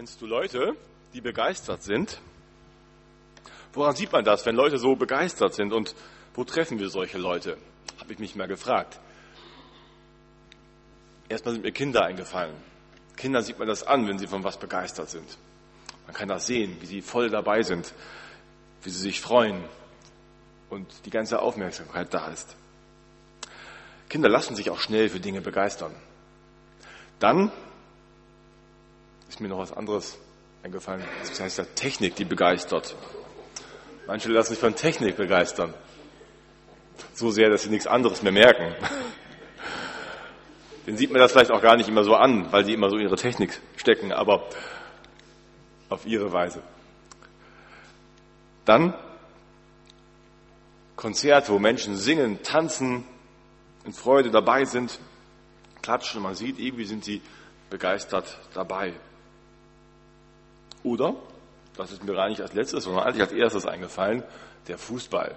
Kennst du Leute, die begeistert sind? Woran sieht man das, wenn Leute so begeistert sind? Und wo treffen wir solche Leute? Habe ich mich mal gefragt. Erstmal sind mir Kinder eingefallen. Kinder sieht man das an, wenn sie von was begeistert sind. Man kann das sehen, wie sie voll dabei sind, wie sie sich freuen und die ganze Aufmerksamkeit da ist. Kinder lassen sich auch schnell für Dinge begeistern. Dann ist mir noch was anderes eingefallen. Das heißt ja Technik, die begeistert. Manche lassen sich von Technik begeistern. So sehr, dass sie nichts anderes mehr merken. Den sieht man das vielleicht auch gar nicht immer so an, weil sie immer so in ihre Technik stecken, aber auf ihre Weise. Dann Konzerte, wo Menschen singen, tanzen, in Freude dabei sind, klatschen man sieht, irgendwie sind sie begeistert dabei. Oder, das ist mir gar nicht als letztes, sondern eigentlich als erstes eingefallen, der Fußball.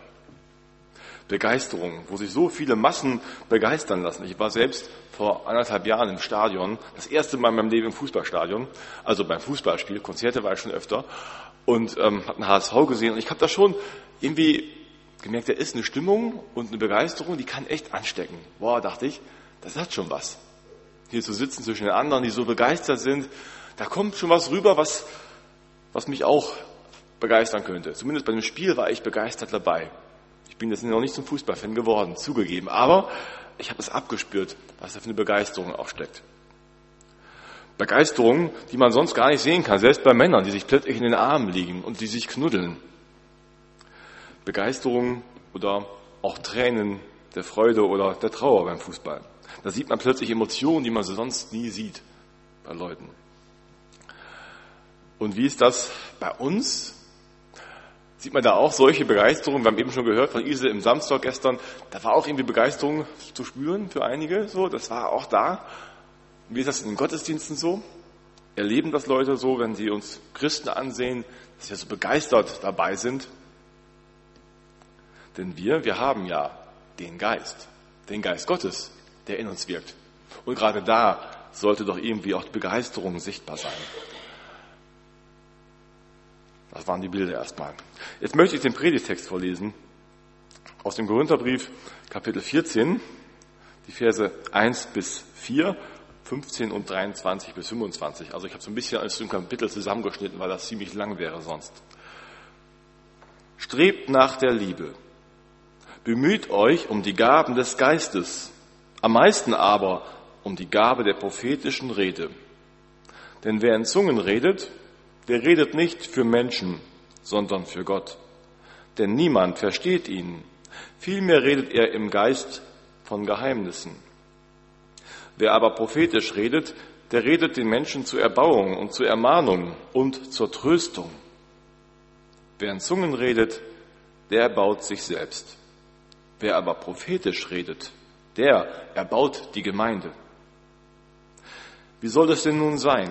Begeisterung, wo sich so viele Massen begeistern lassen. Ich war selbst vor anderthalb Jahren im Stadion, das erste Mal in meinem Leben im Fußballstadion, also beim Fußballspiel, Konzerte war ich schon öfter und ähm, habe einen HSV gesehen und ich habe da schon irgendwie gemerkt, da ist eine Stimmung und eine Begeisterung, die kann echt anstecken. Boah, dachte ich, das hat schon was. Hier zu sitzen zwischen den anderen, die so begeistert sind, da kommt schon was rüber, was, was mich auch begeistern könnte. Zumindest bei dem Spiel war ich begeistert dabei. Ich bin jetzt noch nicht zum Fußballfan geworden, zugegeben, aber ich habe es abgespürt, was da für eine Begeisterung auch steckt. Begeisterung, die man sonst gar nicht sehen kann, selbst bei Männern, die sich plötzlich in den Armen liegen und die sich knuddeln. Begeisterung oder auch Tränen der Freude oder der Trauer beim Fußball. Da sieht man plötzlich Emotionen, die man sonst nie sieht bei Leuten. Und wie ist das bei uns? Sieht man da auch solche Begeisterung? Wir haben eben schon gehört von Ise im Samstag gestern. Da war auch irgendwie Begeisterung zu spüren für einige. So, das war auch da. Wie ist das in den Gottesdiensten so? Erleben das Leute so, wenn sie uns Christen ansehen, dass wir so begeistert dabei sind? Denn wir, wir haben ja den Geist, den Geist Gottes, der in uns wirkt. Und gerade da sollte doch irgendwie auch die Begeisterung sichtbar sein. Das waren die Bilder erstmal. Jetzt möchte ich den Predigtext vorlesen aus dem Korintherbrief Kapitel 14, die Verse 1 bis 4, 15 und 23 bis 25. Also ich habe so ein bisschen aus dem Kapitel zusammengeschnitten, weil das ziemlich lang wäre sonst. Strebt nach der Liebe. Bemüht euch um die Gaben des Geistes, am meisten aber um die Gabe der prophetischen Rede. Denn wer in Zungen redet, der redet nicht für Menschen, sondern für Gott. Denn niemand versteht ihn. Vielmehr redet er im Geist von Geheimnissen. Wer aber prophetisch redet, der redet den Menschen zur Erbauung und zur Ermahnung und zur Tröstung. Wer in Zungen redet, der erbaut sich selbst. Wer aber prophetisch redet, der erbaut die Gemeinde. Wie soll es denn nun sein?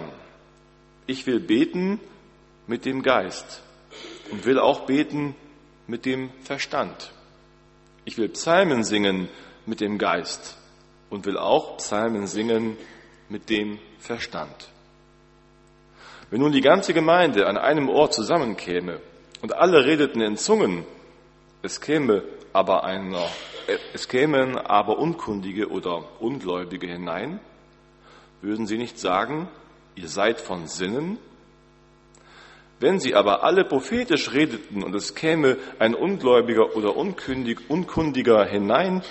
Ich will beten mit dem Geist und will auch beten mit dem Verstand. Ich will Psalmen singen mit dem Geist und will auch Psalmen singen mit dem Verstand. Wenn nun die ganze Gemeinde an einem Ort zusammenkäme und alle redeten in Zungen, es käme aber einer, es kämen aber Unkundige oder Ungläubige hinein, würden sie nicht sagen, ihr seid von Sinnen? Wenn sie aber alle prophetisch redeten und es käme ein Ungläubiger oder Unkundiger hinein,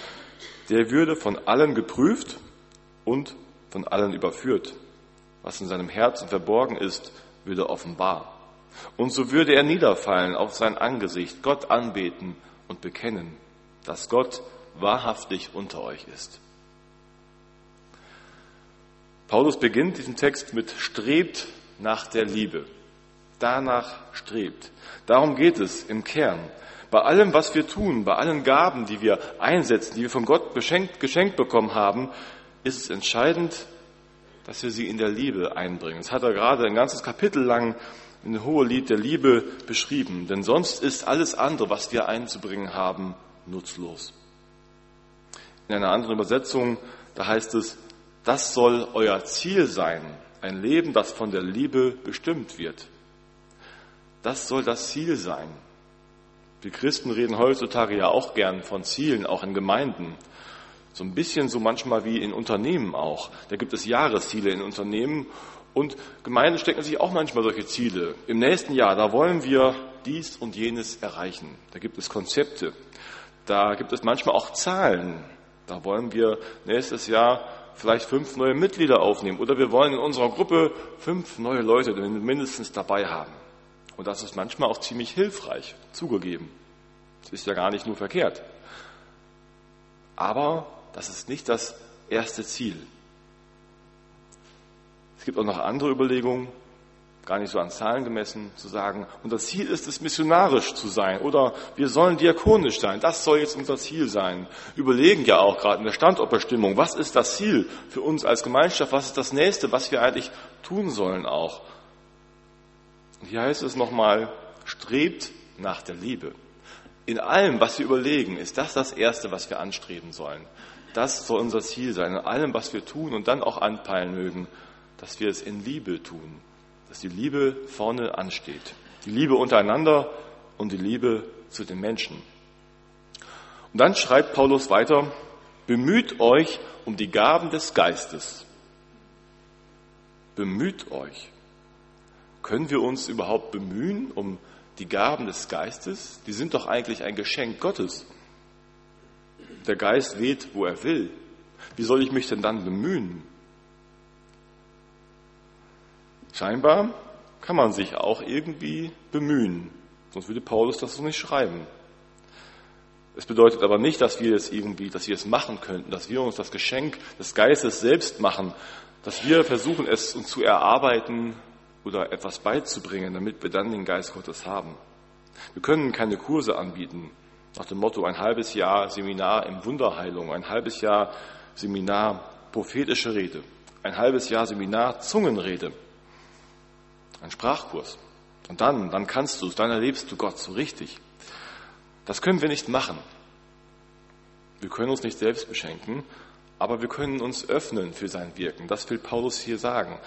der würde von allen geprüft und von allen überführt. Was in seinem Herzen verborgen ist, würde offenbar. Und so würde er niederfallen auf sein Angesicht, Gott anbeten und bekennen, dass Gott wahrhaftig unter euch ist. Paulus beginnt diesen Text mit strebt nach der Liebe. Danach strebt. Darum geht es im Kern. Bei allem, was wir tun, bei allen Gaben, die wir einsetzen, die wir von Gott beschenkt, geschenkt bekommen haben, ist es entscheidend, dass wir sie in der Liebe einbringen. Das hat er gerade ein ganzes Kapitel lang in dem Hohelied der Liebe beschrieben. Denn sonst ist alles andere, was wir einzubringen haben, nutzlos. In einer anderen Übersetzung, da heißt es, das soll euer Ziel sein, Ein Leben, das von der Liebe bestimmt wird. Das soll das Ziel sein. Wir Christen reden heutzutage ja auch gern von Zielen, auch in Gemeinden. So ein bisschen so manchmal wie in Unternehmen auch. Da gibt es Jahresziele in Unternehmen und Gemeinden stecken sich auch manchmal solche Ziele. Im nächsten Jahr, da wollen wir dies und jenes erreichen. Da gibt es Konzepte. Da gibt es manchmal auch Zahlen. Da wollen wir nächstes Jahr vielleicht fünf neue Mitglieder aufnehmen oder wir wollen in unserer Gruppe fünf neue Leute mindestens dabei haben. Und das ist manchmal auch ziemlich hilfreich, zugegeben. Das ist ja gar nicht nur verkehrt. Aber das ist nicht das erste Ziel. Es gibt auch noch andere Überlegungen, gar nicht so an Zahlen gemessen, zu sagen, unser Ziel ist es, missionarisch zu sein oder wir sollen diakonisch sein. Das soll jetzt unser Ziel sein. Überlegen ja auch gerade in der Standortbestimmung, was ist das Ziel für uns als Gemeinschaft, was ist das Nächste, was wir eigentlich tun sollen auch. Und hier heißt es nochmal, strebt nach der Liebe. In allem, was wir überlegen, ist das das Erste, was wir anstreben sollen. Das soll unser Ziel sein, in allem, was wir tun und dann auch anpeilen mögen, dass wir es in Liebe tun, dass die Liebe vorne ansteht. Die Liebe untereinander und die Liebe zu den Menschen. Und dann schreibt Paulus weiter, bemüht euch um die Gaben des Geistes. Bemüht euch. Können wir uns überhaupt bemühen um die Gaben des Geistes? Die sind doch eigentlich ein Geschenk Gottes. Der Geist weht, wo er will. Wie soll ich mich denn dann bemühen? Scheinbar kann man sich auch irgendwie bemühen, sonst würde Paulus das so nicht schreiben. Es bedeutet aber nicht, dass wir es irgendwie, dass wir es machen könnten, dass wir uns das Geschenk des Geistes selbst machen, dass wir versuchen, es uns zu erarbeiten oder etwas beizubringen, damit wir dann den Geist Gottes haben. Wir können keine Kurse anbieten, nach dem Motto ein halbes Jahr Seminar in Wunderheilung, ein halbes Jahr Seminar prophetische Rede, ein halbes Jahr Seminar Zungenrede ein Sprachkurs. Und dann, dann kannst du es, dann erlebst du Gott so richtig. Das können wir nicht machen. Wir können uns nicht selbst beschenken, aber wir können uns öffnen für sein Wirken. Das will Paulus hier sagen.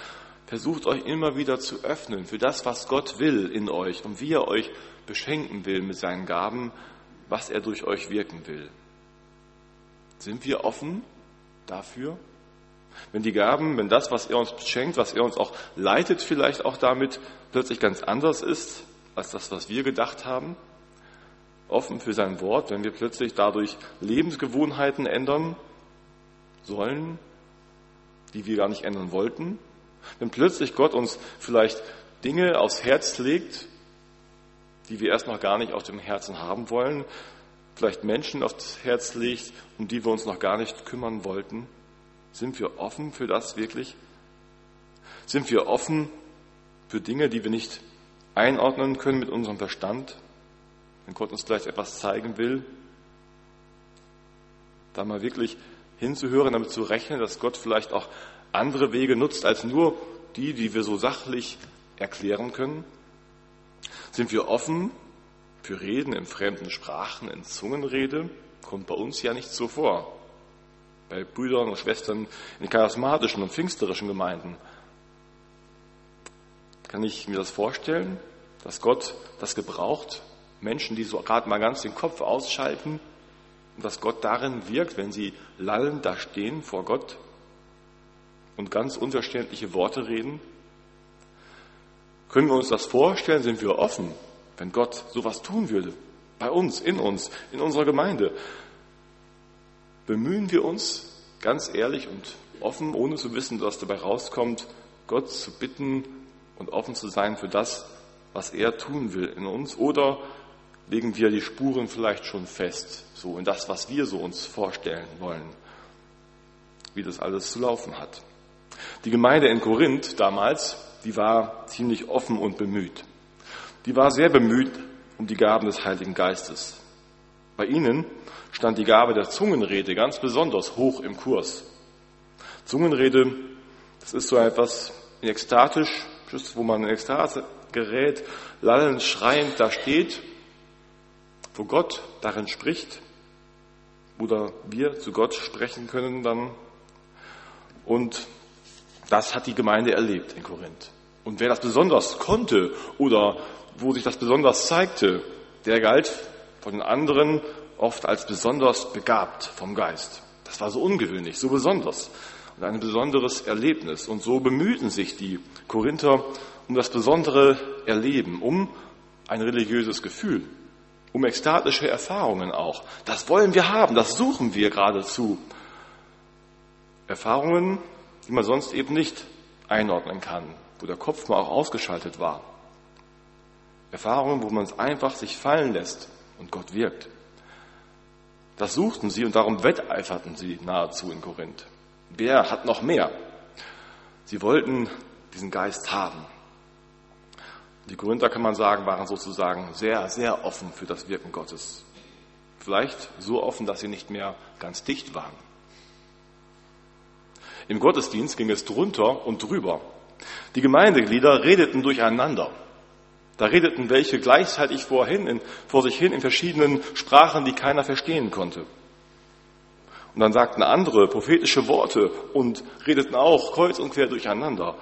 Versucht euch immer wieder zu öffnen für das, was Gott will in euch und wie er euch beschenken will mit seinen Gaben, was er durch euch wirken will. Sind wir offen dafür? Wenn die Gaben, wenn das, was er uns schenkt, was er uns auch leitet, vielleicht auch damit plötzlich ganz anders ist als das, was wir gedacht haben, offen für sein Wort, wenn wir plötzlich dadurch Lebensgewohnheiten ändern sollen, die wir gar nicht ändern wollten, wenn plötzlich Gott uns vielleicht Dinge aufs Herz legt, die wir erst noch gar nicht auf dem Herzen haben wollen, vielleicht Menschen aufs Herz legt, um die wir uns noch gar nicht kümmern wollten. Sind wir offen für das wirklich? Sind wir offen für Dinge, die wir nicht einordnen können mit unserem Verstand? Wenn Gott uns vielleicht etwas zeigen will, da mal wirklich hinzuhören, damit zu rechnen, dass Gott vielleicht auch andere Wege nutzt als nur die, die wir so sachlich erklären können? Sind wir offen für Reden in fremden Sprachen, in Zungenrede? Kommt bei uns ja nicht so vor bei Brüdern und Schwestern in charismatischen und pfingsterischen Gemeinden. Kann ich mir das vorstellen, dass Gott das gebraucht, Menschen, die so gerade mal ganz den Kopf ausschalten, und dass Gott darin wirkt, wenn sie lallend da stehen vor Gott und ganz unverständliche Worte reden? Können wir uns das vorstellen? Sind wir offen, wenn Gott sowas tun würde? Bei uns, in uns, in unserer Gemeinde bemühen wir uns ganz ehrlich und offen, ohne zu wissen, was dabei rauskommt, Gott zu bitten und offen zu sein für das, was er tun will in uns? Oder legen wir die Spuren vielleicht schon fest, so in das, was wir so uns vorstellen wollen, wie das alles zu laufen hat? Die Gemeinde in Korinth damals, die war ziemlich offen und bemüht. Die war sehr bemüht um die Gaben des Heiligen Geistes. Bei ihnen stand die Gabe der Zungenrede ganz besonders hoch im Kurs. Zungenrede, das ist so etwas ekstatisch, wo man in Ekstase gerät, lallend, schreiend da steht, wo Gott darin spricht oder wir zu Gott sprechen können dann. Und Das hat die Gemeinde erlebt in Korinth. Und wer das besonders konnte oder wo sich das besonders zeigte, der galt von den anderen oft als besonders begabt vom Geist. Das war so ungewöhnlich, so besonders und ein besonderes Erlebnis. Und so bemühten sich die Korinther um das besondere Erleben, um ein religiöses Gefühl, um ekstatische Erfahrungen auch. Das wollen wir haben, das suchen wir geradezu. Erfahrungen, die man sonst eben nicht einordnen kann, wo der Kopf mal auch ausgeschaltet war. Erfahrungen, wo man es einfach sich fallen lässt und Gott wirkt. Das suchten sie und darum wetteiferten sie nahezu in Korinth. Wer hat noch mehr? Sie wollten diesen Geist haben. Die Korinther, kann man sagen, waren sozusagen sehr, sehr offen für das Wirken Gottes. Vielleicht so offen, dass sie nicht mehr ganz dicht waren. Im Gottesdienst ging es drunter und drüber. Die Gemeindeglieder redeten durcheinander. Da redeten welche gleichzeitig vorhin in, vor sich hin in verschiedenen Sprachen, die keiner verstehen konnte. Und dann sagten andere prophetische Worte und redeten auch kreuz und quer durcheinander.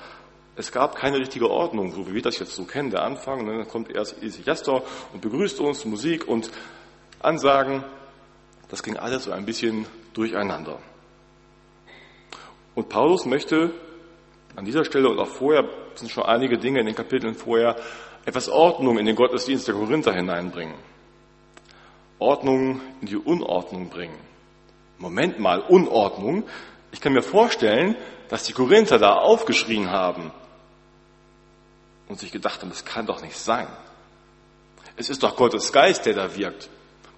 Es gab keine richtige Ordnung, so wie wir das jetzt so kennen, der Anfang. Und dann kommt erst Isi Jastor und begrüßt uns, Musik und Ansagen. Das ging alles so ein bisschen durcheinander. Und Paulus möchte an dieser Stelle und auch vorher, sind schon einige Dinge in den Kapiteln vorher, etwas Ordnung in den Gottesdienst der Korinther hineinbringen. Ordnung in die Unordnung bringen. Moment mal, Unordnung. Ich kann mir vorstellen, dass die Korinther da aufgeschrien haben und sich gedacht haben, das kann doch nicht sein. Es ist doch Gottes Geist, der da wirkt.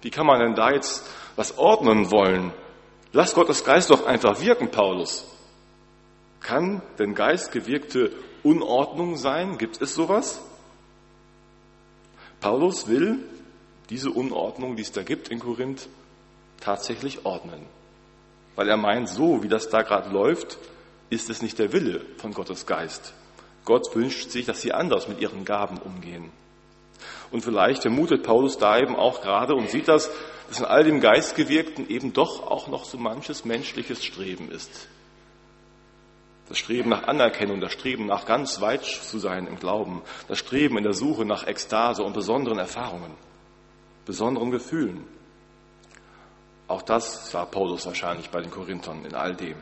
Wie kann man denn da jetzt was ordnen wollen? Lass Gottes Geist doch einfach wirken, Paulus. Kann denn geistgewirkte Unordnung sein? Gibt es sowas? Paulus will diese Unordnung, die es da gibt in Korinth, tatsächlich ordnen. Weil er meint, so wie das da gerade läuft, ist es nicht der Wille von Gottes Geist. Gott wünscht sich, dass sie anders mit ihren Gaben umgehen. Und vielleicht vermutet Paulus da eben auch gerade und sieht das, dass in all dem Geistgewirkten eben doch auch noch so manches menschliches Streben ist. Das Streben nach Anerkennung, das Streben nach ganz weit zu sein im Glauben, das Streben in der Suche nach Ekstase und besonderen Erfahrungen, besonderen Gefühlen. Auch das sah Paulus wahrscheinlich bei den Korinthern in all dem.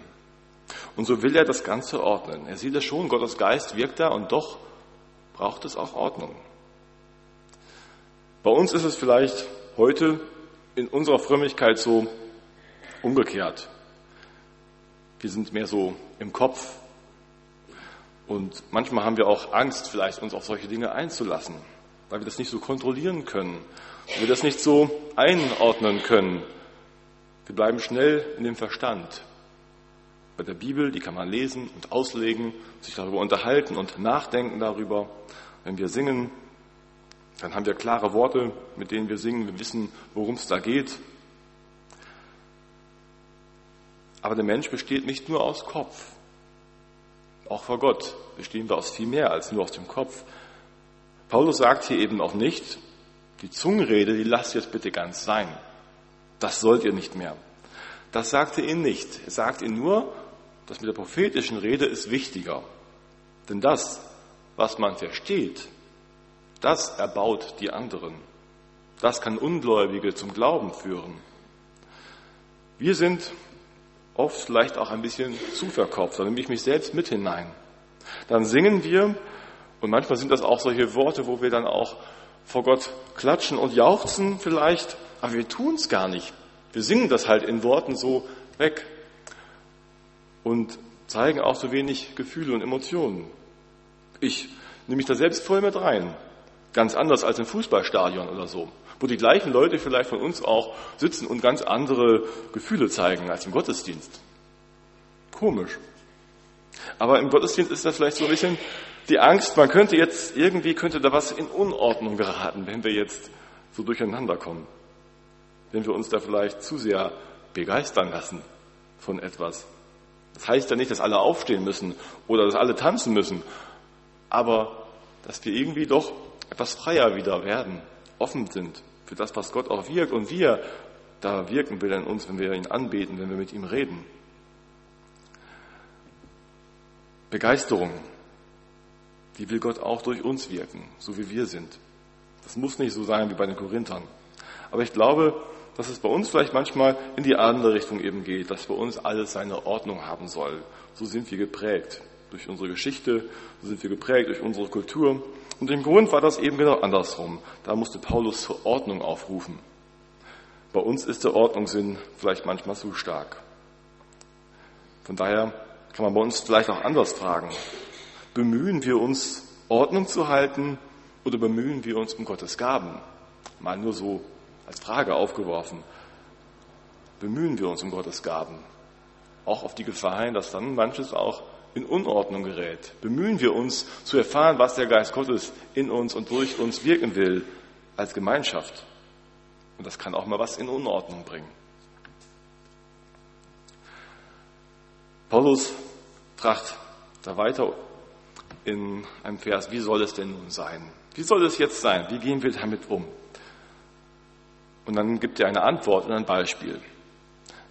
Und so will er das Ganze ordnen. Er sieht es schon, Gottes Geist wirkt da und doch braucht es auch Ordnung. Bei uns ist es vielleicht heute in unserer Frömmigkeit so umgekehrt. Wir sind mehr so im Kopf. Und manchmal haben wir auch Angst, vielleicht uns auf solche Dinge einzulassen, weil wir das nicht so kontrollieren können, weil wir das nicht so einordnen können. Wir bleiben schnell in dem Verstand. Bei der Bibel, die kann man lesen und auslegen, sich darüber unterhalten und nachdenken darüber. Wenn wir singen, dann haben wir klare Worte, mit denen wir singen. Wir wissen, worum es da geht. Aber der Mensch besteht nicht nur aus Kopf. Auch vor Gott bestehen wir aus viel mehr als nur aus dem Kopf. Paulus sagt hier eben auch nicht, die Zungenrede, die lasst jetzt bitte ganz sein. Das sollt ihr nicht mehr. Das sagt er ihnen nicht. Er sagt ihnen nur, das mit der prophetischen Rede ist wichtiger. Denn das, was man versteht, das erbaut die anderen. Das kann Ungläubige zum Glauben führen. Wir sind oft vielleicht auch ein bisschen zu verkopft. Da nehme ich mich selbst mit hinein. Dann singen wir und manchmal sind das auch solche Worte, wo wir dann auch vor Gott klatschen und jauchzen vielleicht, aber wir tun es gar nicht. Wir singen das halt in Worten so weg und zeigen auch so wenig Gefühle und Emotionen. Ich nehme mich da selbst voll mit rein. Ganz anders als im Fußballstadion oder so wo die gleichen Leute vielleicht von uns auch sitzen und ganz andere Gefühle zeigen als im Gottesdienst. Komisch. Aber im Gottesdienst ist das vielleicht so ein bisschen die Angst, man könnte jetzt, irgendwie könnte da was in Unordnung geraten, wenn wir jetzt so durcheinander kommen. Wenn wir uns da vielleicht zu sehr begeistern lassen von etwas. Das heißt ja nicht, dass alle aufstehen müssen oder dass alle tanzen müssen, aber dass wir irgendwie doch etwas freier wieder werden, offen sind für das, was Gott auch wirkt und wir da wirken will in uns, wenn wir ihn anbeten, wenn wir mit ihm reden. Begeisterung, die will Gott auch durch uns wirken, so wie wir sind. Das muss nicht so sein wie bei den Korinthern. Aber ich glaube, dass es bei uns vielleicht manchmal in die andere Richtung eben geht, dass bei uns alles seine Ordnung haben soll. So sind wir geprägt durch unsere Geschichte, so sind wir geprägt durch unsere Kultur. Und im Grund war das eben genau andersrum. Da musste Paulus zur Ordnung aufrufen. Bei uns ist der Ordnungssinn vielleicht manchmal zu stark. Von daher kann man bei uns vielleicht auch anders fragen. Bemühen wir uns, Ordnung zu halten oder bemühen wir uns um Gottes Gaben? Mal nur so als Frage aufgeworfen. Bemühen wir uns um Gottes Gaben? Auch auf die Gefahr hin, dass dann manches auch in Unordnung gerät. Bemühen wir uns zu erfahren, was der Geist Gottes in uns und durch uns wirken will als Gemeinschaft. Und das kann auch mal was in Unordnung bringen. Paulus fragt da weiter in einem Vers, wie soll es denn nun sein? Wie soll es jetzt sein? Wie gehen wir damit um? Und dann gibt er eine Antwort und ein Beispiel.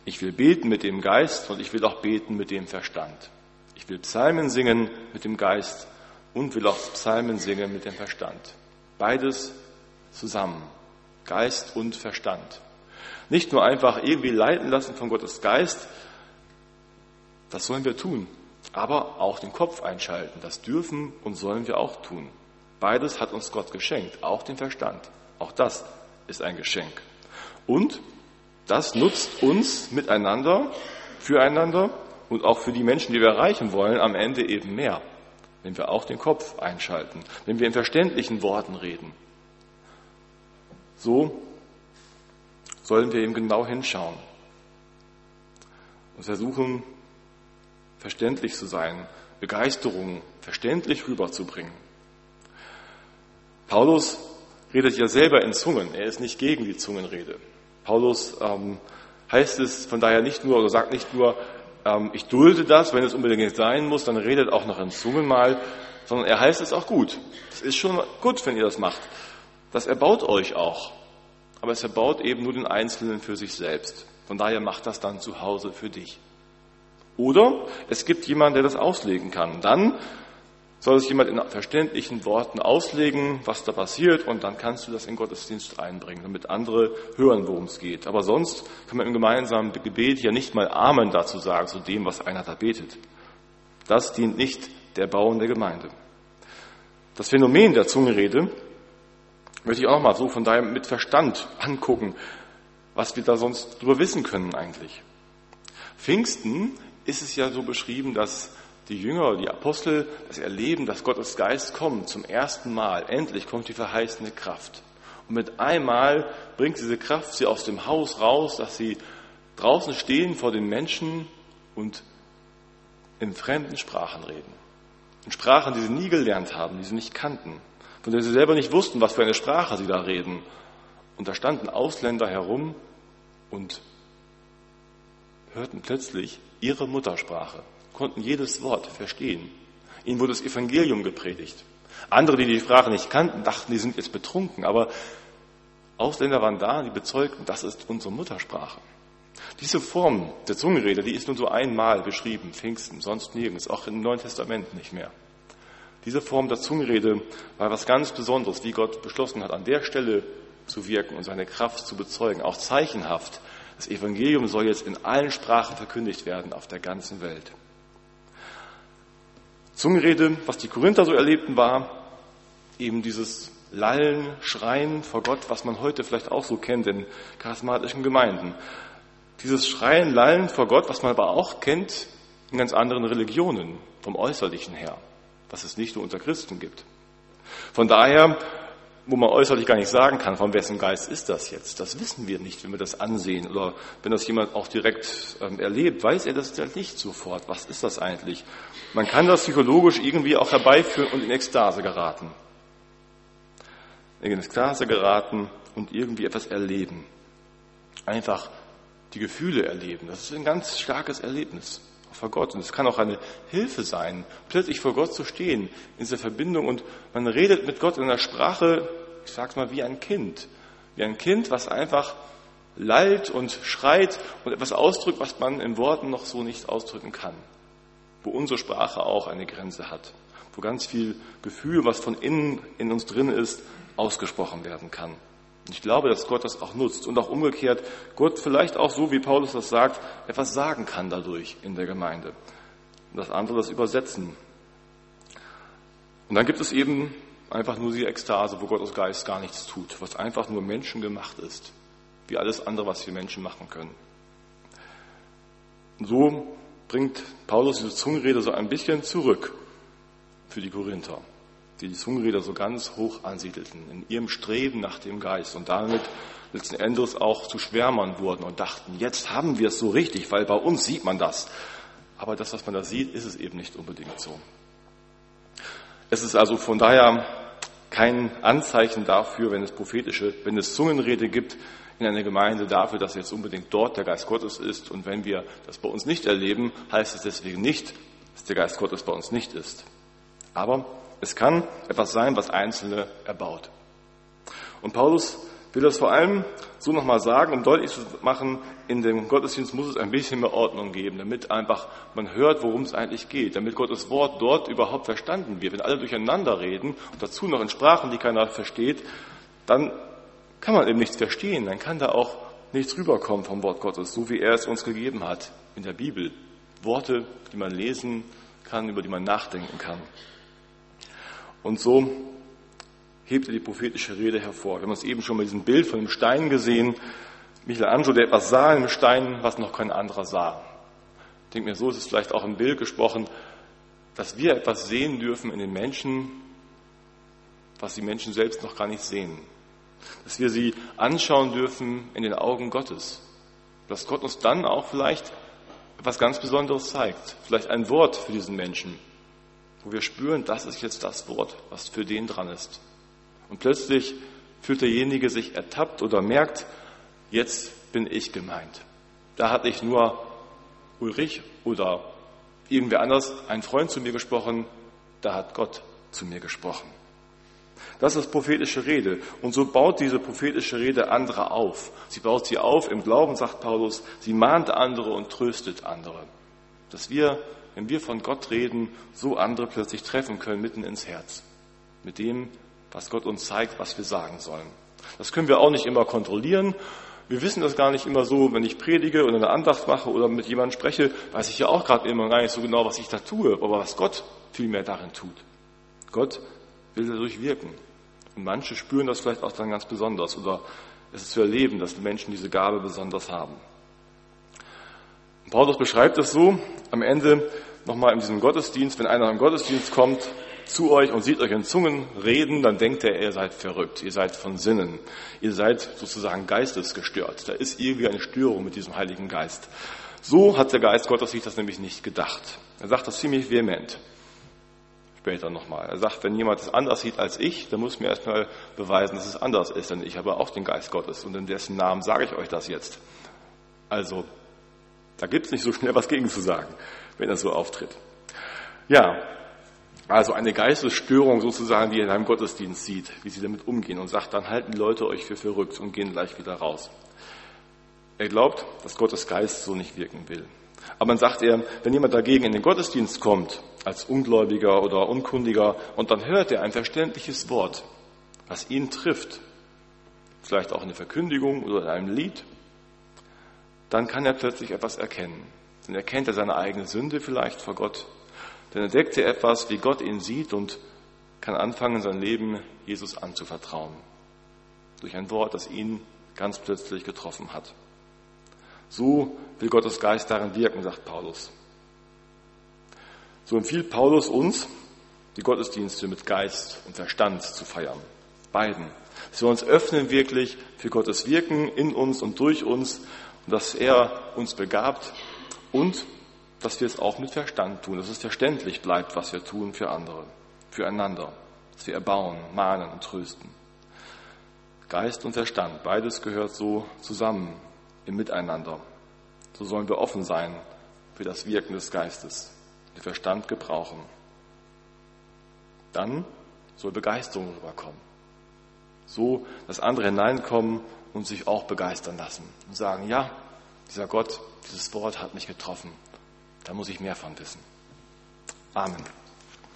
Ich will beten mit dem Geist und ich will auch beten mit dem Verstand. Ich will Psalmen singen mit dem Geist und will auch Psalmen singen mit dem Verstand. Beides zusammen. Geist und Verstand. Nicht nur einfach irgendwie leiten lassen von Gottes Geist, das sollen wir tun, aber auch den Kopf einschalten. Das dürfen und sollen wir auch tun. Beides hat uns Gott geschenkt, auch den Verstand. Auch das ist ein Geschenk. Und das nutzt uns miteinander, füreinander und auch für die Menschen, die wir erreichen wollen, am Ende eben mehr, wenn wir auch den Kopf einschalten, wenn wir in verständlichen Worten reden. So sollen wir eben genau hinschauen und versuchen, verständlich zu sein, Begeisterung verständlich rüberzubringen. Paulus redet ja selber in Zungen. Er ist nicht gegen die Zungenrede. Paulus ähm, heißt es von daher nicht nur oder sagt nicht nur, ähm, ich dulde das, wenn es unbedingt sein muss, dann redet auch noch in Zungen mal, sondern er heißt es auch gut. Es ist schon gut, wenn ihr das macht. Das erbaut euch auch. Aber es erbaut eben nur den Einzelnen für sich selbst. Von daher macht das dann zu Hause für dich. Oder es gibt jemanden, der das auslegen kann. Dann soll es jemand in verständlichen Worten auslegen, was da passiert, und dann kannst du das in Gottesdienst einbringen, damit andere hören, worum es geht. Aber sonst kann man im gemeinsamen Gebet ja nicht mal Amen dazu sagen, zu dem, was einer da betet. Das dient nicht der Bauung der Gemeinde. Das Phänomen der Zungenrede möchte ich auch nochmal so von daher mit Verstand angucken, was wir da sonst drüber wissen können eigentlich. Pfingsten ist es ja so beschrieben, dass die Jünger, die Apostel das erleben, dass Gottes Geist kommt zum ersten Mal. Endlich kommt die verheißene Kraft. Und mit einmal bringt diese Kraft sie aus dem Haus raus, dass sie draußen stehen vor den Menschen und in fremden Sprachen reden. In Sprachen, die sie nie gelernt haben, die sie nicht kannten, von denen sie selber nicht wussten, was für eine Sprache sie da reden. Und da standen Ausländer herum und hörten plötzlich ihre Muttersprache konnten jedes Wort verstehen. Ihnen wurde das Evangelium gepredigt. Andere, die die Sprache nicht kannten, dachten, die sind jetzt betrunken, aber Ausländer waren da, die bezeugten, das ist unsere Muttersprache. Diese Form der Zungenrede, die ist nur so einmal beschrieben, Pfingsten, sonst nirgends, auch im Neuen Testament nicht mehr. Diese Form der Zungenrede war was ganz Besonderes, wie Gott beschlossen hat, an der Stelle zu wirken und seine Kraft zu bezeugen, auch zeichenhaft. Das Evangelium soll jetzt in allen Sprachen verkündigt werden auf der ganzen Welt. Zungenrede, was die Korinther so erlebten, war eben dieses Lallen, Schreien vor Gott, was man heute vielleicht auch so kennt in charismatischen Gemeinden. Dieses Schreien, Lallen vor Gott, was man aber auch kennt in ganz anderen Religionen, vom Äußerlichen her, was es nicht nur unter Christen gibt. Von daher wo man äußerlich gar nicht sagen kann, von wessen Geist ist das jetzt. Das wissen wir nicht, wenn wir das ansehen. Oder wenn das jemand auch direkt ähm, erlebt, weiß er das nicht sofort. Was ist das eigentlich? Man kann das psychologisch irgendwie auch herbeiführen und in Ekstase geraten. In Ekstase geraten und irgendwie etwas erleben. Einfach die Gefühle erleben. Das ist ein ganz starkes Erlebnis vor Gott. Und es kann auch eine Hilfe sein, plötzlich vor Gott zu stehen, in dieser Verbindung. Und man redet mit Gott in einer Sprache, ich sag's mal, wie ein Kind. Wie ein Kind, was einfach lallt und schreit und etwas ausdrückt, was man in Worten noch so nicht ausdrücken kann. wo unsere Sprache auch eine Grenze hat, wo ganz viel Gefühl, was von innen in uns drin ist, ausgesprochen werden kann. Ich glaube, dass Gott das auch nutzt und auch umgekehrt Gott vielleicht auch so, wie Paulus das sagt, etwas sagen kann dadurch in der Gemeinde. Und dass andere das übersetzen. Und dann gibt es eben einfach nur die Ekstase, wo Gottes Geist gar nichts tut, was einfach nur menschengemacht ist, wie alles andere, was wir Menschen machen können. Und so bringt Paulus diese Zungenrede so ein bisschen zurück für die Korinther die die Zungenrede so ganz hoch ansiedelten, in ihrem Streben nach dem Geist und damit letzten Endes auch zu Schwärmern wurden und dachten, jetzt haben wir es so richtig, weil bei uns sieht man das. Aber das, was man da sieht, ist es eben nicht unbedingt so. Es ist also von daher kein Anzeichen dafür, wenn es prophetische, wenn es Zungenrede gibt in einer Gemeinde dafür, dass jetzt unbedingt dort der Geist Gottes ist. Und wenn wir das bei uns nicht erleben, heißt es deswegen nicht, dass der Geist Gottes bei uns nicht ist. Aber es kann etwas sein, was Einzelne erbaut. Und Paulus will das vor allem so nochmal sagen, um deutlich zu machen, in dem Gottesdienst muss es ein bisschen mehr Ordnung geben, damit einfach man hört, worum es eigentlich geht, damit Gottes Wort dort überhaupt verstanden wird. Wenn alle durcheinander reden und dazu noch in Sprachen, die keiner versteht, dann kann man eben nichts verstehen, dann kann da auch nichts rüberkommen vom Wort Gottes, so wie er es uns gegeben hat in der Bibel. Worte, die man lesen kann, über die man nachdenken kann. Und so hebt er die prophetische Rede hervor. Wir haben es eben schon mit diesem Bild von dem Stein gesehen. Michelangelo, der etwas sah dem Stein, was noch kein anderer sah. Ich denke mir, so ist es vielleicht auch im Bild gesprochen, dass wir etwas sehen dürfen in den Menschen, was die Menschen selbst noch gar nicht sehen. Dass wir sie anschauen dürfen in den Augen Gottes. Dass Gott uns dann auch vielleicht etwas ganz Besonderes zeigt. Vielleicht ein Wort für diesen Menschen wo wir spüren, das ist jetzt das Wort, was für den dran ist. Und plötzlich fühlt derjenige sich ertappt oder merkt, jetzt bin ich gemeint. Da hat nicht nur Ulrich oder irgendwer anders, ein Freund zu mir gesprochen, da hat Gott zu mir gesprochen. Das ist prophetische Rede. Und so baut diese prophetische Rede andere auf. Sie baut sie auf im Glauben, sagt Paulus. Sie mahnt andere und tröstet andere. Dass wir wenn wir von Gott reden, so andere plötzlich treffen können mitten ins Herz. Mit dem, was Gott uns zeigt, was wir sagen sollen. Das können wir auch nicht immer kontrollieren. Wir wissen das gar nicht immer so, wenn ich predige oder eine Andacht mache oder mit jemandem spreche, weiß ich ja auch gerade immer gar nicht so genau, was ich da tue, aber was Gott vielmehr darin tut. Gott will dadurch wirken. Und manche spüren das vielleicht auch dann ganz besonders oder es ist zu erleben, dass die Menschen diese Gabe besonders haben. Paulus beschreibt es so am Ende nochmal in diesem Gottesdienst, wenn einer im Gottesdienst kommt zu euch und sieht euch in Zungen reden, dann denkt er, ihr seid verrückt, ihr seid von Sinnen, ihr seid sozusagen geistesgestört. Da ist irgendwie eine Störung mit diesem Heiligen Geist. So hat der Geist Gottes sich das nämlich nicht gedacht. Er sagt das ziemlich vehement. Später nochmal. Er sagt, wenn jemand es anders sieht als ich, dann muss mir erstmal beweisen, dass es anders ist, denn ich habe auch den Geist Gottes und in dessen Namen sage ich euch das jetzt. Also da gibt es nicht so schnell was gegen zu sagen, wenn er so auftritt. Ja, also eine Geistesstörung sozusagen, die er in einem Gottesdienst sieht, wie sie damit umgehen und sagt, dann halten Leute euch für verrückt und gehen gleich wieder raus. Er glaubt, dass Gottes Geist so nicht wirken will. Aber dann sagt er, wenn jemand dagegen in den Gottesdienst kommt, als Ungläubiger oder Unkundiger, und dann hört er ein verständliches Wort, was ihn trifft, vielleicht auch in der Verkündigung oder in einem Lied, dann kann er plötzlich etwas erkennen. Dann erkennt er seine eigene Sünde vielleicht vor Gott. Dann entdeckt er etwas, wie Gott ihn sieht und kann anfangen, sein Leben Jesus anzuvertrauen. Durch ein Wort, das ihn ganz plötzlich getroffen hat. So will Gottes Geist darin wirken, sagt Paulus. So empfiehlt Paulus uns, die Gottesdienste mit Geist und Verstand zu feiern. Beiden. Dass wir uns öffnen wirklich für Gottes Wirken in uns und durch uns dass er uns begabt und dass wir es auch mit Verstand tun, dass es verständlich bleibt, was wir tun für andere, füreinander, dass wir erbauen, mahnen und trösten. Geist und Verstand, beides gehört so zusammen im Miteinander. So sollen wir offen sein für das Wirken des Geistes, den Verstand gebrauchen. Dann soll Begeisterung rüberkommen. So, dass andere hineinkommen und sich auch begeistern lassen und sagen, ja, dieser Gott, dieses Wort hat mich getroffen. Da muss ich mehr von wissen. Amen.